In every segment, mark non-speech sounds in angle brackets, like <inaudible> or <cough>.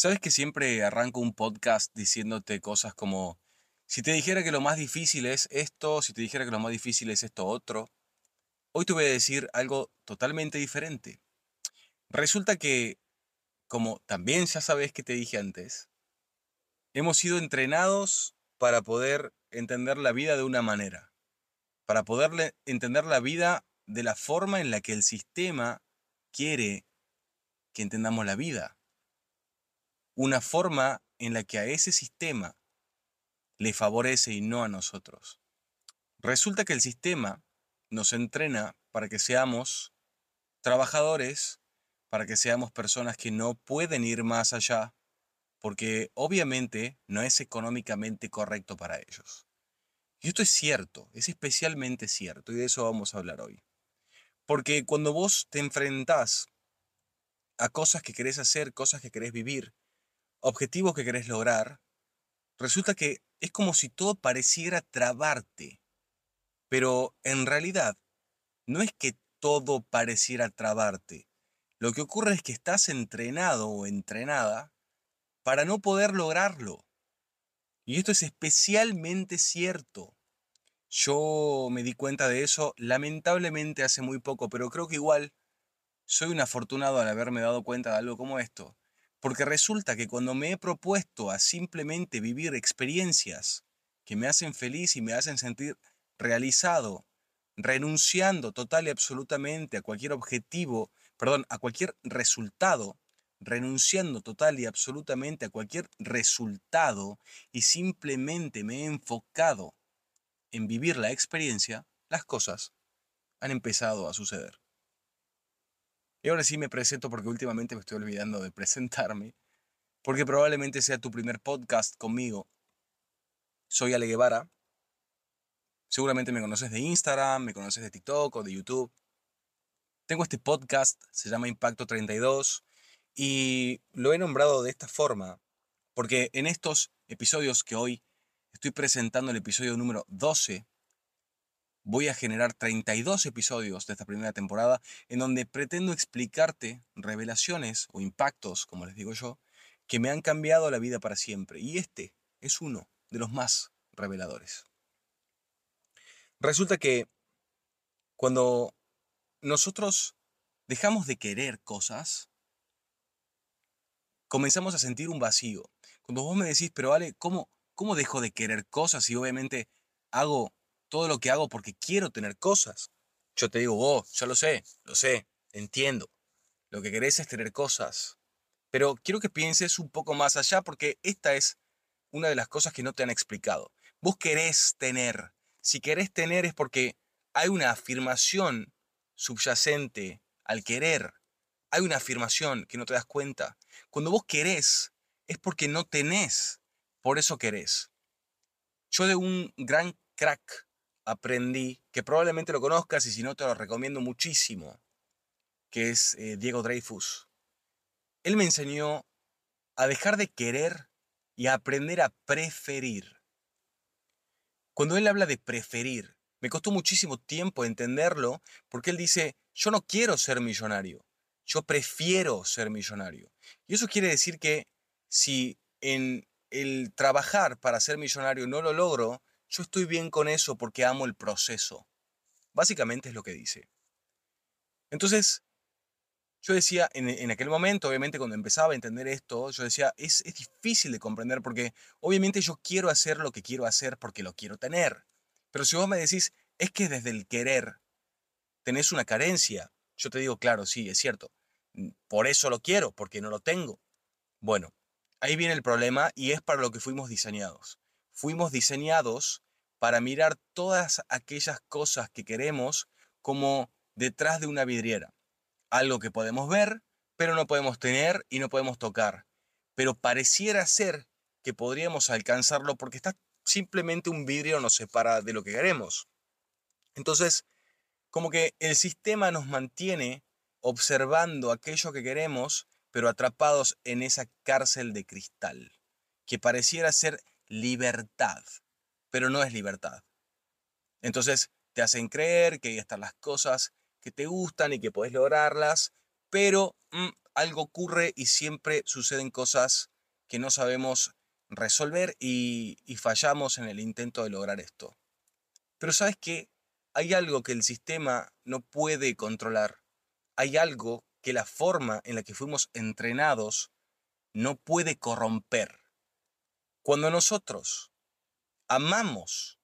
Sabes que siempre arranco un podcast diciéndote cosas como, si te dijera que lo más difícil es esto, si te dijera que lo más difícil es esto otro, hoy te voy a decir algo totalmente diferente. Resulta que, como también ya sabes que te dije antes, hemos sido entrenados para poder entender la vida de una manera, para poder entender la vida de la forma en la que el sistema quiere que entendamos la vida. Una forma en la que a ese sistema le favorece y no a nosotros. Resulta que el sistema nos entrena para que seamos trabajadores, para que seamos personas que no pueden ir más allá, porque obviamente no es económicamente correcto para ellos. Y esto es cierto, es especialmente cierto, y de eso vamos a hablar hoy. Porque cuando vos te enfrentás a cosas que querés hacer, cosas que querés vivir, objetivos que querés lograr, resulta que es como si todo pareciera trabarte. Pero en realidad, no es que todo pareciera trabarte. Lo que ocurre es que estás entrenado o entrenada para no poder lograrlo. Y esto es especialmente cierto. Yo me di cuenta de eso lamentablemente hace muy poco, pero creo que igual soy un afortunado al haberme dado cuenta de algo como esto. Porque resulta que cuando me he propuesto a simplemente vivir experiencias que me hacen feliz y me hacen sentir realizado, renunciando total y absolutamente a cualquier objetivo, perdón, a cualquier resultado renunciando total y absolutamente a cualquier resultado y simplemente me he enfocado en vivir la experiencia, las cosas han empezado a suceder. Y ahora sí me presento porque últimamente me estoy olvidando de presentarme, porque probablemente sea tu primer podcast conmigo. Soy Ale Guevara. Seguramente me conoces de Instagram, me conoces de TikTok o de YouTube. Tengo este podcast, se llama Impacto 32 y lo he nombrado de esta forma porque en estos episodios que hoy estoy presentando, el episodio número 12, voy a generar 32 episodios de esta primera temporada en donde pretendo explicarte revelaciones o impactos, como les digo yo, que me han cambiado la vida para siempre. Y este es uno de los más reveladores. Resulta que cuando nosotros dejamos de querer cosas, comenzamos a sentir un vacío. Cuando vos me decís, pero vale, ¿cómo, ¿cómo dejo de querer cosas y obviamente hago todo lo que hago porque quiero tener cosas? Yo te digo, vos, ya lo sé, lo sé, entiendo. Lo que querés es tener cosas. Pero quiero que pienses un poco más allá porque esta es una de las cosas que no te han explicado. Vos querés tener. Si querés tener es porque hay una afirmación subyacente al querer hay una afirmación que no te das cuenta. Cuando vos querés, es porque no tenés, por eso querés. Yo de un gran crack aprendí, que probablemente lo conozcas y si no te lo recomiendo muchísimo, que es eh, Diego Dreyfus. Él me enseñó a dejar de querer y a aprender a preferir. Cuando él habla de preferir, me costó muchísimo tiempo entenderlo porque él dice, yo no quiero ser millonario, yo prefiero ser millonario. Y eso quiere decir que si en el trabajar para ser millonario no lo logro, yo estoy bien con eso porque amo el proceso. Básicamente es lo que dice. Entonces, yo decía, en, aquel momento, obviamente cuando empezaba a entender esto, yo decía, es, es difícil de comprender porque obviamente yo quiero hacer lo que quiero hacer porque lo quiero tener. Pero si vos me decís, es que desde el querer tenés una carencia, yo te digo, claro, sí, es cierto. Mm, por eso lo quiero, porque no lo tengo. Bueno, ahí viene el problema y es para lo que fuimos diseñados. Fuimos diseñados para mirar todas aquellas cosas que queremos como detrás de una vidriera. Algo que podemos ver, pero no podemos tener y no podemos tocar. Pero pareciera ser que podríamos alcanzarlo porque está simplemente un vidrio nos separa de lo que queremos. Entonces, como que el sistema nos mantiene observando aquello que queremos, pero atrapados en esa cárcel de cristal, que pareciera ser libertad, pero no es libertad. Entonces te hacen creer que ahí están las cosas que te gustan y que puedes lograrlas, pero mm, algo ocurre y siempre suceden cosas que no sabemos resolver y, y fallamos en el intento de lograr esto. Pero sabes qué? Hay algo que el sistema no puede controlar. Hay algo que la forma en la que fuimos entrenados no puede corromper. Cuando nosotros amamos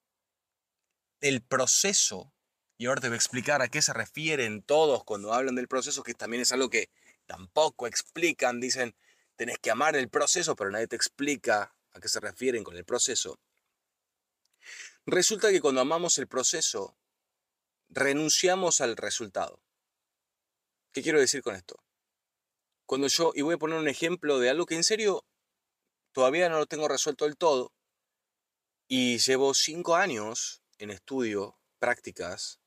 el proceso, y ahora te voy a explicar a qué se refieren todos cuando hablan del proceso, que también es algo que tampoco explican, dicen, tenés que amar el proceso, pero nadie te explica a qué se refieren con el proceso. Resulta que cuando amamos el proceso, renunciamos al resultado. ¿Qué quiero decir con esto? Cuando yo, y voy a poner un ejemplo de algo que en serio todavía no lo tengo resuelto del todo, y llevo cinco años en estudio, prácticas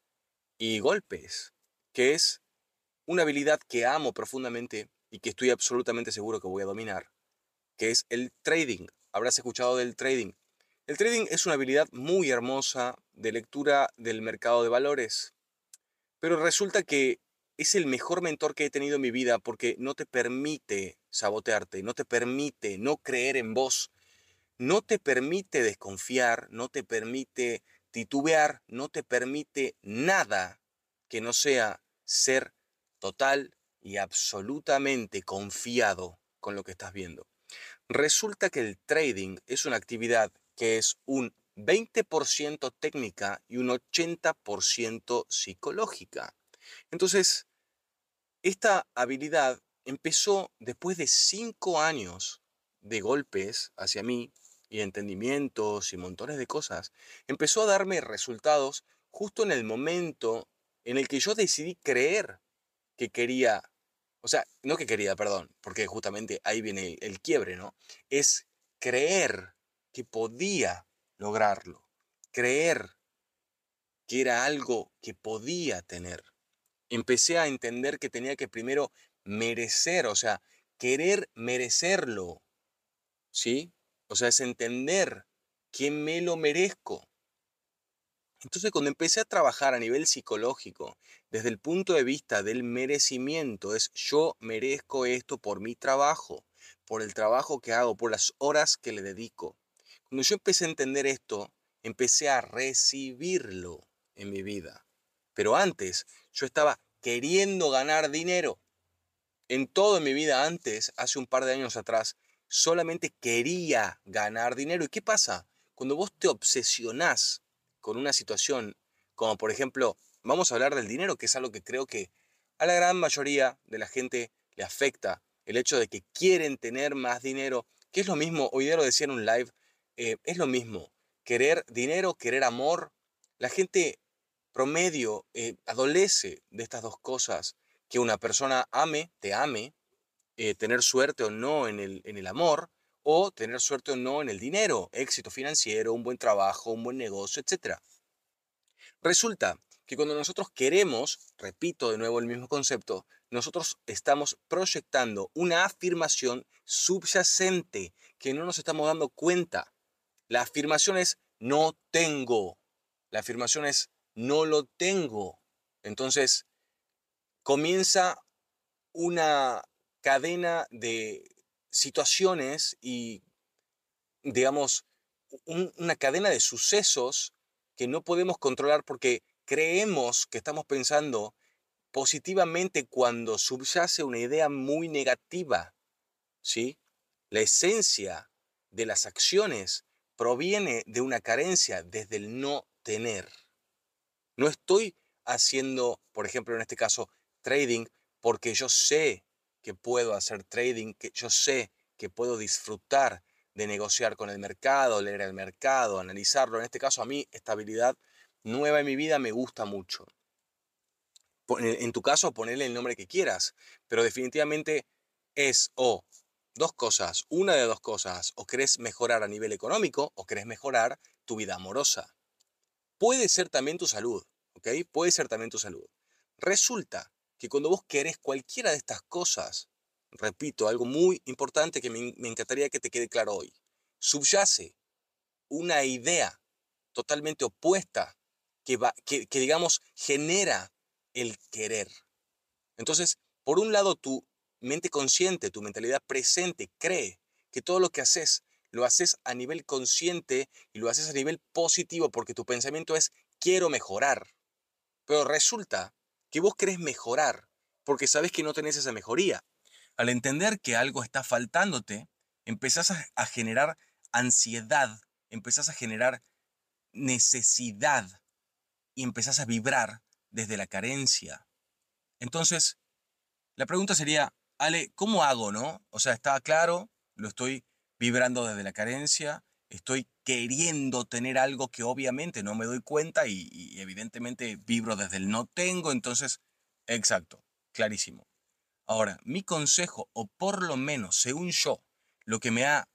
y golpes, que es una habilidad que amo profundamente y que estoy absolutamente seguro que voy a dominar, que es el trading. Habrás escuchado del trading. El trading es una habilidad muy hermosa de lectura del mercado de valores, pero resulta que es el mejor mentor que he tenido en mi vida porque no te permite sabotearte, no te permite no creer en vos, no te permite desconfiar, no te permite titubear, no te permite nada que no sea ser total y absolutamente confiado con lo que estás viendo. Resulta que el trading es una actividad que es un 20% técnica y un 80% psicológica. Entonces, esta habilidad empezó después de cinco años de golpes hacia mí y entendimientos y montones de cosas, empezó a darme resultados justo en el momento en el que yo decidí creer que quería, o sea, no que quería, perdón, porque justamente ahí viene el, quiebre, ¿no? Es creer que podía lograrlo, creer que era algo que podía tener. Empecé a entender que tenía que primero merecer, o sea, querer merecerlo, ¿sí? O sea, es entender que me lo merezco. Entonces, cuando empecé a trabajar a nivel psicológico, desde el punto de vista del merecimiento, es yo merezco esto por mi trabajo, por el trabajo que hago, por las horas que le dedico. Cuando yo empecé a entender esto, empecé a recibirlo en mi vida. Pero antes, yo estaba queriendo ganar dinero. En todo en mi vida antes, hace un par de años atrás, solamente quería ganar dinero. ¿Y qué pasa? Cuando vos te obsesionás con una situación, como por ejemplo, vamos a hablar del dinero, que es algo que creo que a la gran mayoría de la gente le afecta, el hecho de que quieren tener más dinero, que es lo mismo, hoy día lo decía en un live, eh, es lo mismo, querer dinero, querer amor. La gente promedio eh, adolece de estas dos cosas, que una persona ame, te ame, eh, tener suerte o no en el, en el amor, o tener suerte o no en el dinero, éxito financiero, un buen trabajo, un buen negocio, etc. Resulta que cuando nosotros queremos, repito de nuevo el mismo concepto, nosotros estamos proyectando una afirmación subyacente que no nos estamos dando cuenta. La afirmación es no tengo. La afirmación es no lo tengo. Entonces, comienza una cadena de situaciones y, digamos, una cadena de sucesos que no podemos controlar porque creemos que estamos pensando positivamente cuando subyace una idea muy negativa. ¿Sí? La esencia de las acciones proviene de una carencia desde el no tener. No estoy haciendo, por ejemplo, en este caso, trading porque yo sé que puedo hacer trading, que yo sé que puedo disfrutar de negociar con el mercado, leer el mercado, analizarlo. En este caso, a mí, esta habilidad nueva en mi vida me gusta mucho. En tu caso, ponele el nombre que quieras, pero definitivamente es o dos cosas, una de dos cosas, o querés mejorar a nivel económico o querés mejorar tu vida amorosa. Puede ser también tu salud, ¿ok? Puede ser también tu salud. Resulta que cuando vos querés cualquiera de estas cosas, repito, algo muy importante que me, encantaría que te quede claro hoy, subyace una idea totalmente opuesta que, va, que digamos genera el querer. Entonces, por un lado, tu mente consciente, tu mentalidad presente cree que todo lo que haces lo haces a nivel consciente y lo haces a nivel positivo porque tu pensamiento es quiero mejorar. Pero resulta que vos querés mejorar porque sabes que no tenés esa mejoría. Al entender que algo está faltándote, empezás a, generar ansiedad, empezás a generar necesidad y empezás a vibrar desde la carencia. Entonces, la pregunta sería, Ale, ¿cómo hago, no? O sea, está claro, lo estoy vibrando desde la carencia, estoy queriendo tener algo que obviamente no me doy cuenta y, evidentemente vibro desde el no tengo, entonces, exacto, clarísimo. Ahora, mi consejo, o por lo menos, según yo, lo que me ha,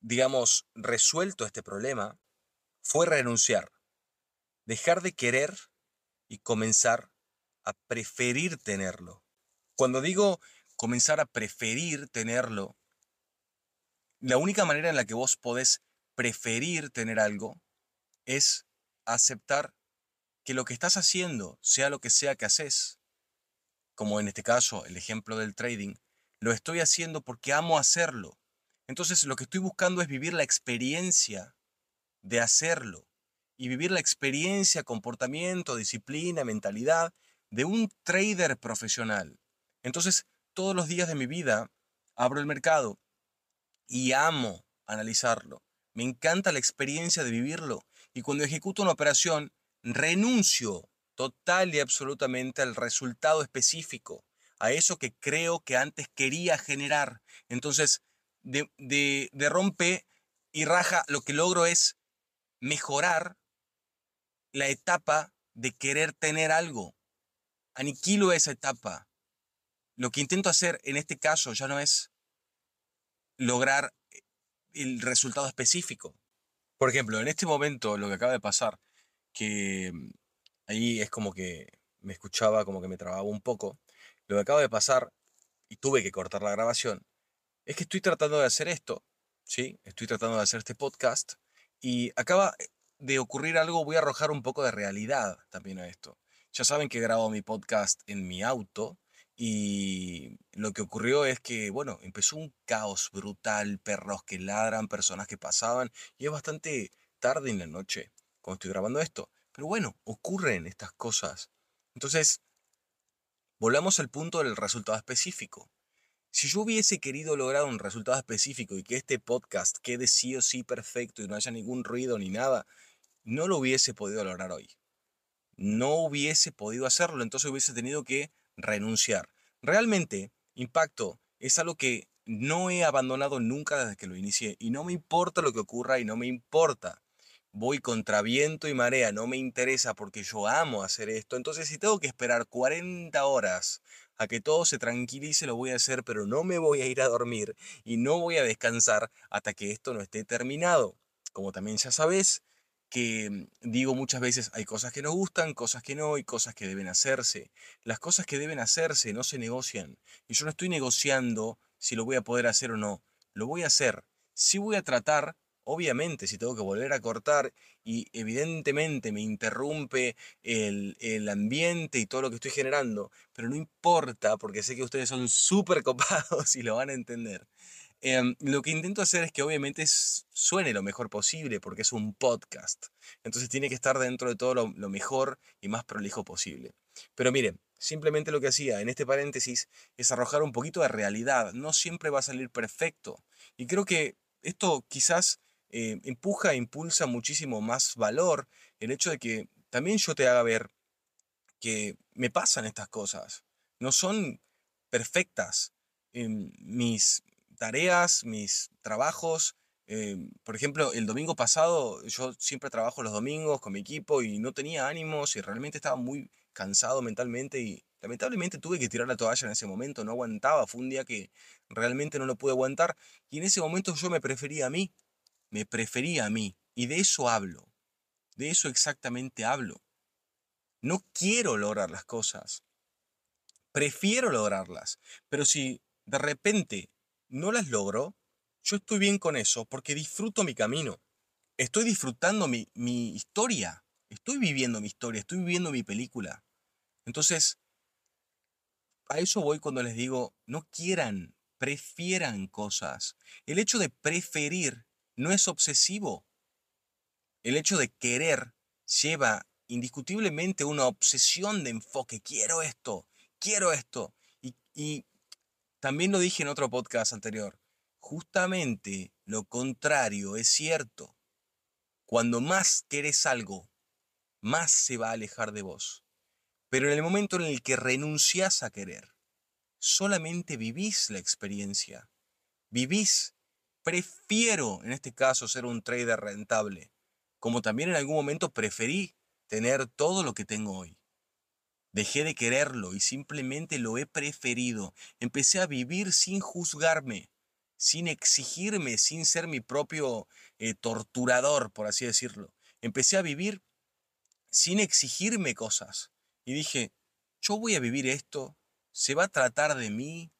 digamos, resuelto este problema, fue renunciar, dejar de querer y comenzar a preferir tenerlo. Cuando digo comenzar a preferir tenerlo, la única manera en la que vos podés preferir tener algo es aceptar que lo que estás haciendo, sea lo que sea que haces, como en este caso el ejemplo del trading, lo estoy haciendo porque amo hacerlo. Entonces lo que estoy buscando es vivir la experiencia de hacerlo y vivir la experiencia, comportamiento, disciplina, mentalidad de un trader profesional. Entonces, todos los días de mi vida abro el mercado y amo analizarlo. Me encanta la experiencia de vivirlo. Y cuando ejecuto una operación, renuncio total y absolutamente al resultado específico, a eso que creo que antes quería generar. Entonces, de, de, rompe y raja, lo que logro es mejorar la etapa de querer tener algo. Aniquilo esa etapa. Lo que intento hacer en este caso ya no es lograr eh, el resultado específico. Por ejemplo, en este momento lo que acaba de pasar, que mm, ahí es como que me escuchaba, como que me trababa un poco, lo que acaba de pasar, y tuve que cortar la grabación, es que estoy tratando de hacer esto, ¿sí? Estoy tratando de hacer este podcast, y acaba eh, de ocurrir algo, voy a arrojar un poco de realidad también a esto. Ya saben que grabo mi podcast en mi auto, y lo que ocurrió es que, bueno, empezó un caos brutal, perros que ladran, personas que pasaban, y es bastante tarde en la noche cuando estoy grabando esto. Pero bueno, ocurren estas cosas. Entonces, volvamos al punto del resultado específico. Si yo hubiese querido lograr un resultado específico y que este podcast quede sí o sí perfecto y no haya ningún ruido ni nada, no lo hubiese podido lograr hoy. No hubiese podido hacerlo, entonces hubiese tenido que renunciar. Realmente, impacto es algo que no he abandonado nunca desde que lo inicié y no me importa lo que ocurra y no me importa. Voy contra viento y marea, no me interesa porque yo amo hacer esto. Entonces, si tengo que esperar 40 horas a que todo se tranquilice, lo voy a hacer, pero no me voy a ir a dormir y no voy a descansar hasta que esto no esté terminado. Como también ya sabes, que mm, digo muchas veces, hay cosas que nos gustan, cosas que no, y cosas que deben hacerse. Las cosas que deben hacerse no se negocian. Y yo no estoy negociando si lo voy a poder hacer o no. Lo voy a hacer. Sí voy a tratar, obviamente, si tengo que volver a cortar y evidentemente me interrumpe el, el ambiente y todo lo que estoy generando, pero no importa porque sé que ustedes son <laughs> súper copados y lo van a entender. Em, lo que intento hacer es que obviamente suene lo mejor posible porque es un podcast. Entonces tiene que estar dentro de todo lo, mejor y más prolijo posible. Pero miren, simplemente lo que hacía en este paréntesis es arrojar un poquito de realidad. No siempre va a salir perfecto. Y creo que esto quizás eh, empuja e impulsa muchísimo más valor el hecho de que también yo te haga ver que me pasan estas cosas. No son perfectas. Em, mis, tareas, mis trabajos. Em, por ejemplo, el domingo pasado yo siempre trabajo los domingos con mi equipo y no tenía ánimos y realmente estaba muy cansado mentalmente y lamentablemente tuve que tirar la toalla en ese momento, no aguantaba, fue un día que realmente no lo pude aguantar y en ese momento yo me prefería a mí, me prefería a mí y de eso hablo, de eso exactamente hablo. No quiero lograr las cosas, prefiero lograrlas, pero si de repente no las logro, yo estoy bien con eso porque disfruto mi camino. Estoy disfrutando mi, mi historia. Estoy viviendo mi historia, estoy viviendo mi película. Entonces, a eso voy cuando les digo, no quieran, prefieran cosas. El hecho de preferir no es obsesivo. El hecho de querer lleva indiscutiblemente una obsesión de enfoque. Quiero esto, quiero esto. Y, y también lo dije en otro podcast anterior. Justamente lo contrario es cierto. Cuando más querés algo, más se va a alejar de vos. Pero en el momento en el que renuncias a querer, solamente vivís la experiencia. Vivís. Prefiero, en este caso, ser un trader rentable, como también en algún momento preferí tener todo lo que tengo hoy. Dejé de quererlo y simplemente lo he preferido. Empecé a vivir sin juzgarme, sin exigirme, sin ser mi propio eh, torturador, por así decirlo. Empecé a vivir sin exigirme cosas. Y dije, yo voy a vivir esto, se va a tratar de mí,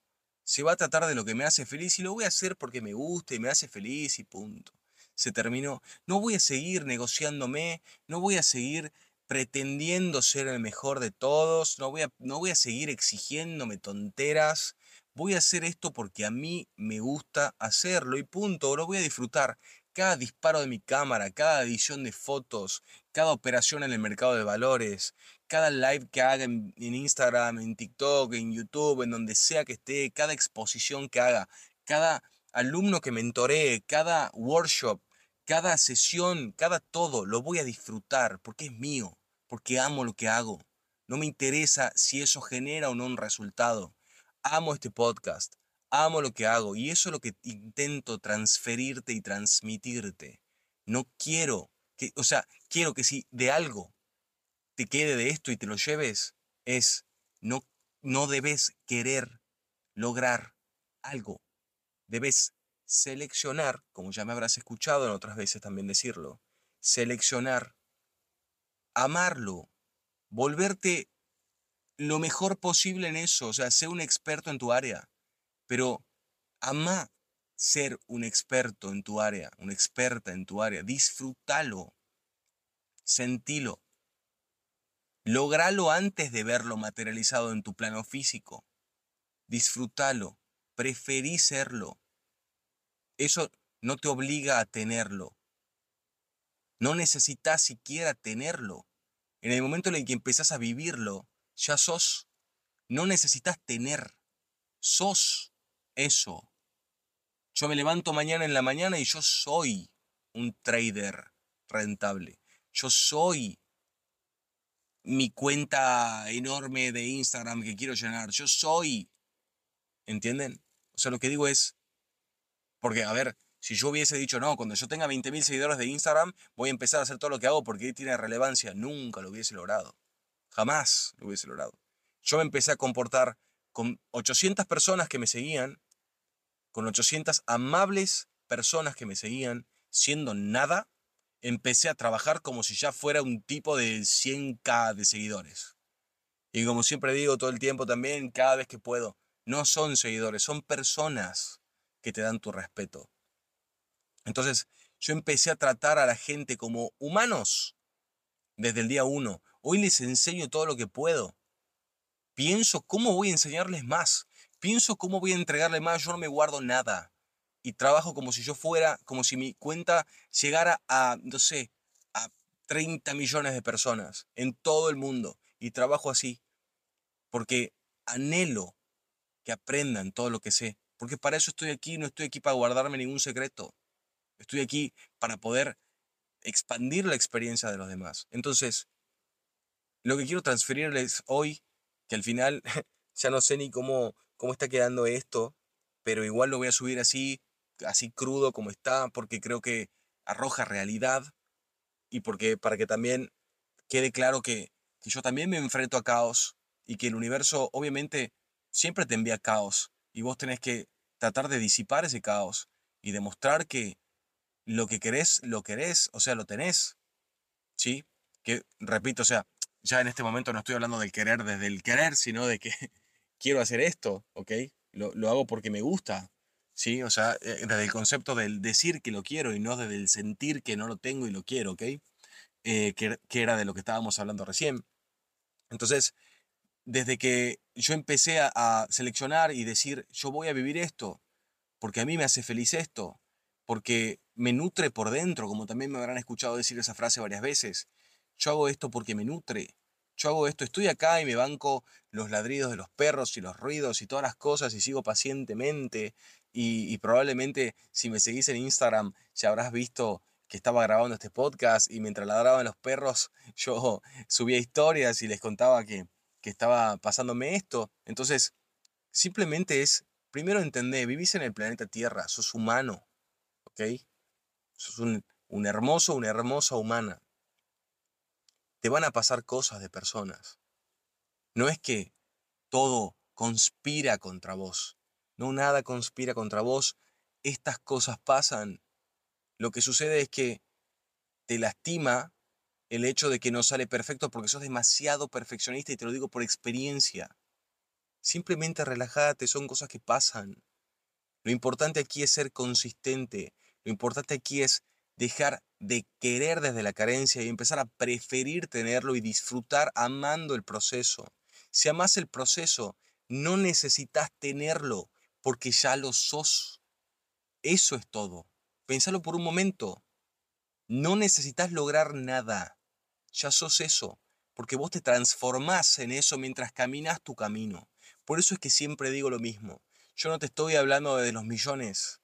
se va a tratar de lo que me hace feliz y lo voy a hacer porque me gusta y me hace feliz y punto. Se terminó. No voy a seguir negociándome, no voy a seguir pretendiendo ser el mejor de todos, no voy a, no voy a seguir exigiéndome tonteras, voy a hacer esto porque a mí me gusta hacerlo y punto, lo voy a disfrutar. Cada disparo de mi cámara, cada edición de fotos, cada operación en el mercado de valores, cada live que haga en, Instagram, en TikTok, en YouTube, en donde sea que esté, cada exposición que haga, cada alumno que mentoree, cada workshop, cada sesión, cada todo, lo voy a disfrutar porque es mío, porque amo lo que hago. No me interesa si eso genera o no un resultado. Amo este podcast, amo lo que hago y eso es lo que intento transferirte y transmitirte. No quiero que, o sea, quiero que si de algo te quede de esto y te lo lleves, es no, no debes querer lograr algo. Debes seleccionar, como ya me habrás escuchado en otras veces también decirlo, seleccionar, amarlo, volverte lo mejor posible en eso, o sea, ser un experto en tu área, pero ama ser un experto en tu área, una experta en tu área, disfrútalo, sentilo, logralo antes de verlo materializado en tu plano físico, disfrútalo, preferí serlo, eso no te obliga a tenerlo, no necesitas siquiera tenerlo, en el momento en el que empezás a vivirlo, ya sos, no necesitas tener, sos eso. Yo me levanto mañana en la mañana y yo soy un trader rentable. Yo soy mi cuenta enorme de Instagram que quiero llenar. Yo soy. ¿Entienden? O sea, lo que digo es, porque, a ver, si yo hubiese dicho, no, cuando yo tenga 20.000 seguidores de Instagram, voy a empezar a hacer todo lo que hago porque tiene relevancia, nunca lo hubiese logrado. Jamás lo hubiese logrado. Yo me empecé a comportar con 800 personas que me seguían con 800 amables personas que me seguían, siendo nada, empecé a trabajar como si ya fuera un tipo de 100k de seguidores. Y como siempre digo todo el tiempo también, cada vez que puedo, no son seguidores, son personas que te dan tu respeto. Entonces, yo empecé a tratar a la gente como humanos desde el día uno. Hoy les enseño todo lo que puedo. Pienso cómo voy a enseñarles más pienso cómo voy a entregarle más, yo no me guardo nada. Y trabajo como si yo fuera, como si mi cuenta llegara a, no sé, a 30 millones de personas en todo el mundo. Y trabajo así. Porque anhelo que aprendan todo lo que sé. Porque para eso estoy aquí, no estoy aquí para guardarme ningún secreto. Estoy aquí para poder expandir la experiencia de los demás. Entonces, lo que quiero transferirles hoy, que al final <laughs> ya no sé ni cómo, cómo está quedando esto, pero igual lo voy a subir así, así crudo como está, porque creo que arroja realidad y porque para que también quede claro que, que yo también me enfrento a caos y que el universo obviamente siempre te envía caos y vos tenés que tratar de disipar ese caos y demostrar que lo que querés, lo querés, o sea, lo tenés. ¿Sí? Que, repito, o sea, ya en este momento no estoy hablando del querer desde el querer, sino de que <laughs> quiero hacer esto, ¿ok? Lo, lo, hago porque me gusta, ¿sí? O sea, eh, desde el concepto del decir que lo quiero y no desde el sentir que no lo tengo y lo quiero, ¿ok? Eh, que, que, era de lo que estábamos hablando recién. Entonces, desde que yo empecé a, seleccionar y decir, yo voy a vivir esto, porque a mí me hace feliz esto, porque me nutre por dentro, como también me habrán escuchado decir esa frase varias veces. Yo hago esto porque me nutre. Yo hago esto, estoy acá y me banco los ladridos de los perros y los ruidos y todas las cosas y sigo pacientemente. Y, probablemente si me seguís en Instagram ya habrás visto que estaba grabando este podcast y mientras ladraban los perros <laughs> yo subía historias y les contaba que, que estaba pasándome esto. Entonces, simplemente es, primero entender, vivís en el planeta Tierra, sos humano, ¿ok? Sos un, un hermoso, una hermosa humana te van a pasar cosas de personas. No es que todo conspira contra vos. No, nada conspira contra vos. Estas cosas pasan. Lo que sucede es que te lastima el hecho de que no sale perfecto porque sos demasiado perfeccionista y te lo digo por experiencia. Simplemente relájate, son cosas que pasan. Lo importante aquí es ser consistente. Lo importante aquí es dejar de querer desde la carencia y empezar a preferir tenerlo y disfrutar amando el proceso. Si amas el proceso, no necesitas tenerlo porque ya lo sos. Eso es todo. Pensalo por un momento. No necesitas lograr nada. Ya sos eso, porque vos te transformás en eso mientras caminas tu camino. Por eso es que siempre digo lo mismo. Yo no te estoy hablando de los millones.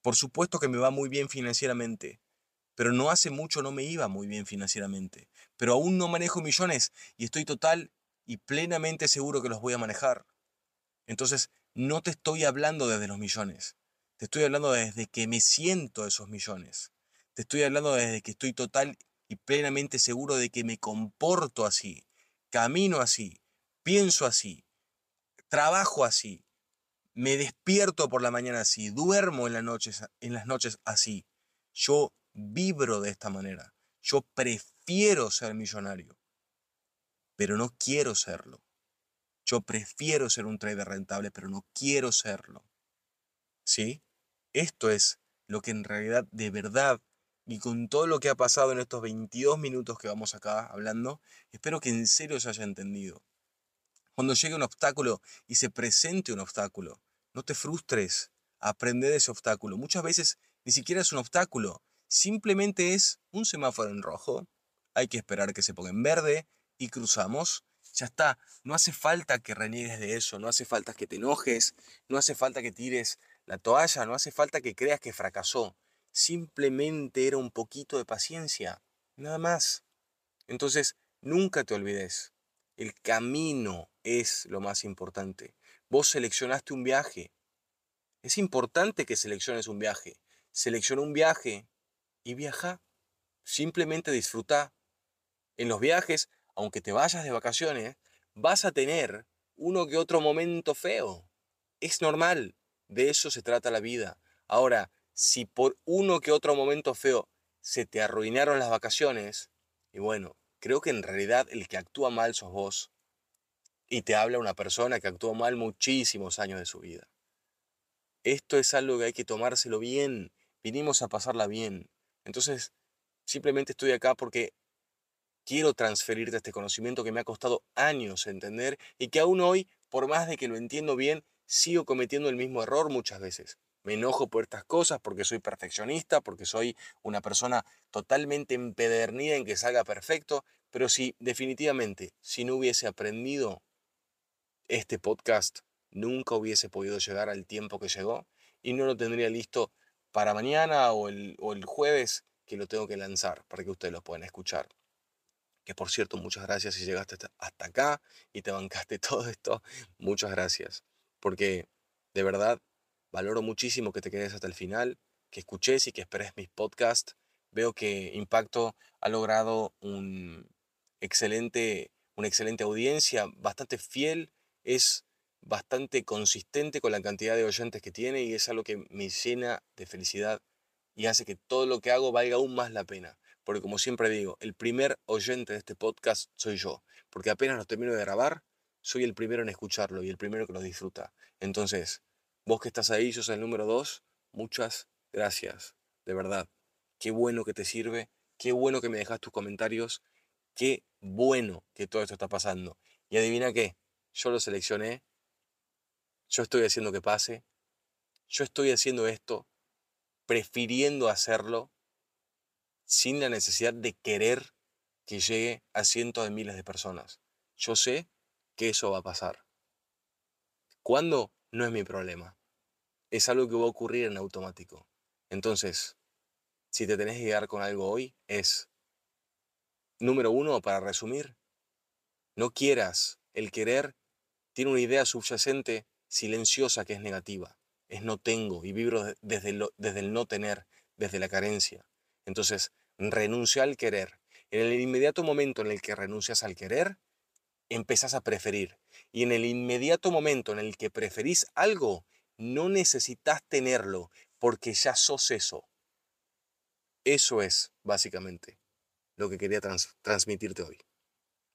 Por supuesto que me va muy bien financieramente, pero no hace mucho no me iba muy bien financieramente. Pero aún no manejo millones y estoy total y plenamente seguro que los voy a manejar. Entonces, no te estoy hablando desde los millones. Te estoy hablando desde que me siento esos millones. Te estoy hablando desde que estoy total y plenamente seguro de que me comporto así, camino así, pienso así, trabajo así, me despierto por la mañana así, duermo en las noches, en las noches así. Yo vibro de esta manera. Yo prefiero ser millonario, pero no quiero serlo. Yo prefiero ser un trader rentable, pero no quiero serlo. ¿Sí? Esto es lo que en realidad, de verdad, y con todo lo que ha pasado en estos 22 minutos que vamos acá hablando, espero que en serio se haya entendido. Cuando llegue un obstáculo y se presente un obstáculo, no te frustres, aprende de ese obstáculo. Muchas veces ni siquiera es un obstáculo, simplemente es un semáforo en rojo. Hay que esperar que se ponga en verde y cruzamos. Ya está, no hace falta que reniegues de eso, no hace falta que te enojes, no hace falta que tires la toalla, no hace falta que creas que fracasó. Simplemente era un poquito de paciencia, nada más. Entonces, nunca te olvides, el camino es lo más importante. Vos seleccionaste un viaje. Es importante que selecciones un viaje. Selecciona un viaje y viaja. Simplemente disfruta. En los viajes, aunque te vayas de vacaciones, vas a tener uno que otro momento feo. Es normal. De eso se trata la vida. Ahora, si por uno que otro momento feo se te arruinaron las vacaciones, y bueno, creo que en realidad el que actúa mal sos vos y te habla una persona que actuó mal muchísimos años de su vida. Esto es algo que hay que tomárselo bien. Vinimos a pasarla bien. Entonces, simplemente estoy acá porque quiero transferirte este conocimiento que me ha costado años entender y que aún hoy, por más de que lo entiendo bien, sigo cometiendo el mismo error muchas veces. Me enojo por estas cosas porque soy perfeccionista, porque soy una persona totalmente empedernida en que salga perfecto, pero si definitivamente, si no hubiese aprendido este podcast nunca hubiese podido llegar al tiempo que llegó y no lo tendría listo para mañana o el, jueves que lo tengo que lanzar para que ustedes lo puedan escuchar. Que por cierto, muchas gracias si llegaste hasta acá y te bancaste <laughs> todo esto. Muchas gracias. Porque de verdad valoro muchísimo que te quedes hasta el final, que escuches y que esperes mis podcasts. Veo que Impacto ha logrado un excelente, una excelente audiencia, bastante fiel es bastante consistente con la cantidad de oyentes que tiene y es algo que me llena de felicidad y hace que todo lo que hago valga aún más la pena. Porque como siempre digo, el primer oyente de este podcast soy yo. Porque apenas lo termino de grabar, soy el primero en escucharlo y el primero que lo disfruta. Entonces, vos que estás ahí, sos el número dos, muchas gracias. De verdad. Qué bueno que te sirve. Qué bueno que me dejas tus comentarios. Qué bueno que todo esto está pasando. Y adivina qué, yo lo seleccioné, yo estoy haciendo que pase, yo estoy haciendo esto, prefiriendo hacerlo sin la necesidad de querer que llegue a cientos de miles de personas. Yo sé que eso va a pasar. ¿Cuándo? No es mi problema. Es algo que va a ocurrir en automático. Entonces, si te tenés que quedar con algo hoy, es, número uno, para resumir, no quieras. El querer tiene una idea subyacente silenciosa que es negativa. Es no tengo y vibro desde, desde el no tener, desde la carencia. Entonces, renuncia al querer. En el inmediato momento en el que renuncias al querer, empezás a preferir. Y en el inmediato momento en el que preferís algo, no necesitas tenerlo porque ya sos eso. Eso es, básicamente, lo que quería transmitirte hoy.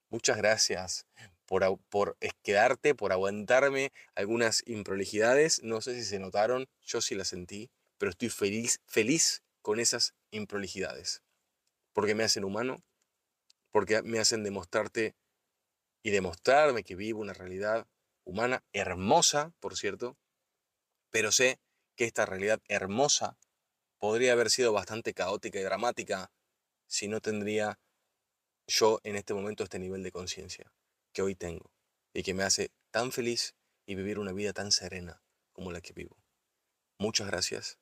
Muchas gracias por, por quedarte, por aguantarme algunas improlijidades. No sé si se notaron, yo sí las sentí, pero estoy feliz, feliz con esas improlijidades. Porque me hacen humano, porque me hacen demostrarte y demostrarme que vivo una realidad humana hermosa, por cierto, pero sé que esta realidad hermosa podría haber sido bastante caótica y dramática si no tendría yo en este momento este nivel de conciencia que hoy tengo y que me hace tan feliz y vivir una vida tan serena como la que vivo. Muchas gracias,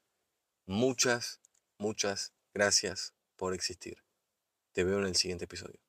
muchas, muchas gracias por existir. Te veo en el siguiente episodio.